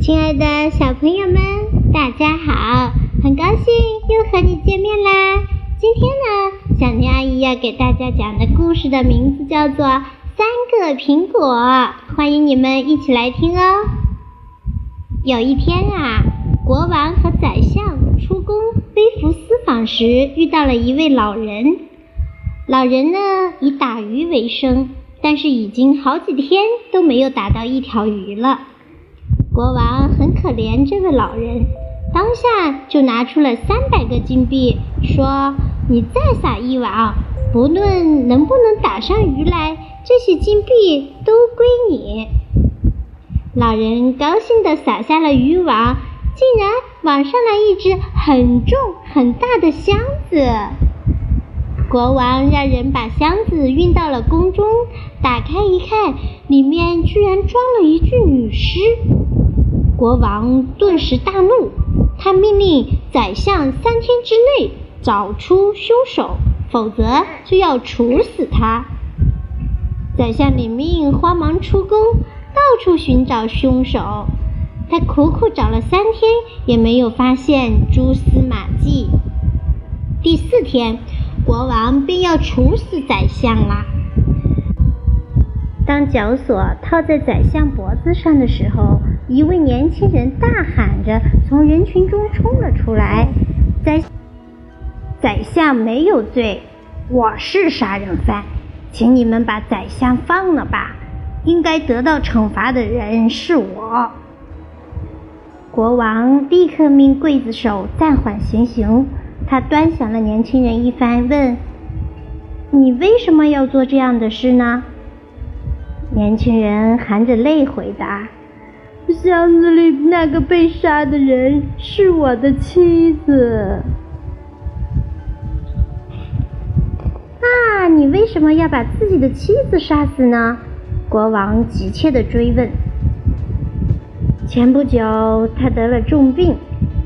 亲爱的小朋友们，大家好！很高兴又和你见面啦。今天呢，小牛阿姨要给大家讲的故事的名字叫做《三个苹果》，欢迎你们一起来听哦。有一天啊，国王和宰相出宫微服私访时，遇到了一位老人。老人呢，以打鱼为生，但是已经好几天都没有打到一条鱼了。国王很可怜这位老人，当下就拿出了三百个金币，说：“你再撒一网，不论能不能打上鱼来，这些金币都归你。”老人高兴地撒下了渔网，竟然网上来一只很重很大的箱子。国王让人把箱子运到了宫中，打开一看，里面居然装了一具女尸。国王顿时大怒，他命令宰相三天之内找出凶手，否则就要处死他。宰相领命，慌忙出宫，到处寻找凶手。他苦苦找了三天，也没有发现蛛丝马迹。第四天，国王便要处死宰相啦。当绞索套在宰相脖子上的时候，一位年轻人大喊着从人群中冲了出来：“宰宰相没有罪，我是杀人犯，请你们把宰相放了吧！应该得到惩罚的人是我。”国王立刻命刽子手暂缓行刑。他端详了年轻人一番，问：“你为什么要做这样的事呢？”年轻人含着泪回答：“箱子里那个被杀的人是我的妻子。”那你为什么要把自己的妻子杀死呢？国王急切地追问。前不久，他得了重病，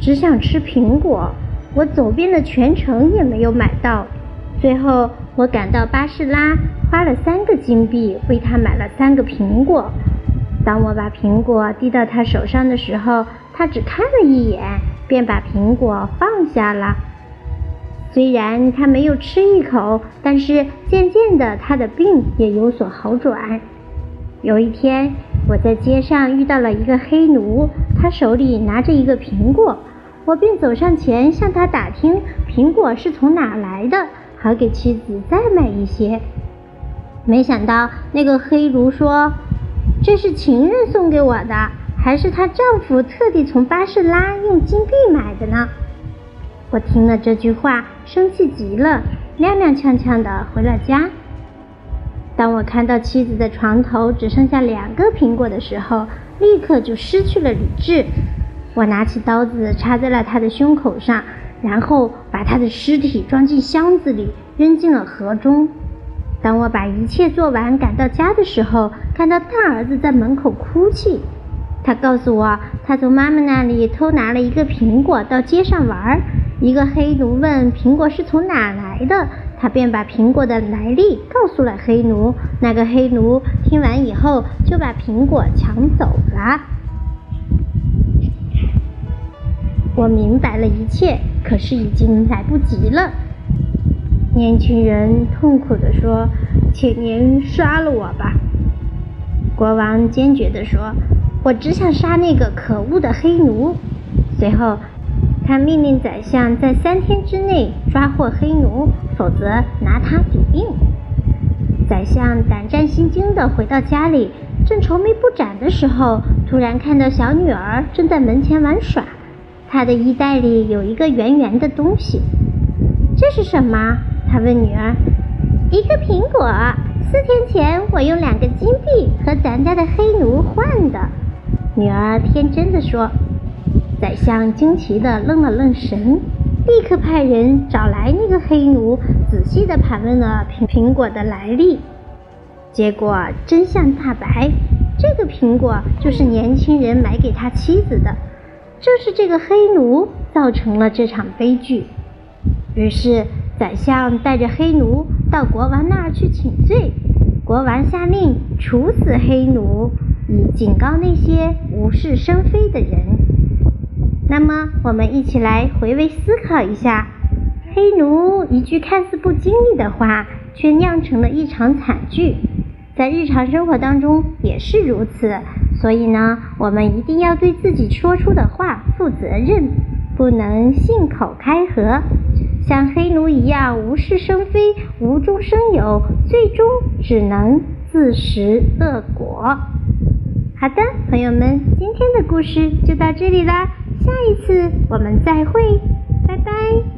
只想吃苹果。我走遍了全城也没有买到，最后我赶到巴士拉。花了三个金币为他买了三个苹果。当我把苹果递到他手上的时候，他只看了一眼，便把苹果放下了。虽然他没有吃一口，但是渐渐的他的病也有所好转。有一天，我在街上遇到了一个黑奴，他手里拿着一个苹果，我便走上前向他打听苹果是从哪来的，好给妻子再买一些。没想到那个黑奴说：“这是情人送给我的，还是她丈夫特地从巴士拉用金币买的呢？”我听了这句话，生气极了，踉踉跄跄的回了家。当我看到妻子的床头只剩下两个苹果的时候，立刻就失去了理智。我拿起刀子插在了她的胸口上，然后把她的尸体装进箱子里，扔进了河中。当我把一切做完，赶到家的时候，看到大儿子在门口哭泣。他告诉我，他从妈妈那里偷拿了一个苹果到街上玩。一个黑奴问苹果是从哪来的，他便把苹果的来历告诉了黑奴。那个黑奴听完以后，就把苹果抢走了。我明白了一切，可是已经来不及了。年轻人痛苦地说：“请您杀了我吧！”国王坚决地说：“我只想杀那个可恶的黑奴。”随后，他命令宰相在三天之内抓获黑奴，否则拿他抵命。宰相胆战心惊地回到家里，正愁眉不展的时候，突然看到小女儿正在门前玩耍，她的衣袋里有一个圆圆的东西，这是什么？他问女儿：“一个苹果，四天前我用两个金币和咱家的黑奴换的。”女儿天真的说。宰相惊奇的愣了愣神，立刻派人找来那个黑奴，仔细的盘问了苹 苹果的来历。结果真相大白，这个苹果就是年轻人买给他妻子的，正是这个黑奴造成了这场悲剧。于是。宰相带着黑奴到国王那儿去请罪，国王下令处死黑奴，以警告那些无事生非的人。那么，我们一起来回味思考一下，黑奴一句看似不经意的话，却酿成了一场惨剧。在日常生活当中也是如此，所以呢，我们一定要对自己说出的话负责任，不能信口开河。像黑奴一样无事生非、无中生有，最终只能自食恶果。好的，朋友们，今天的故事就到这里啦，下一次我们再会，拜拜。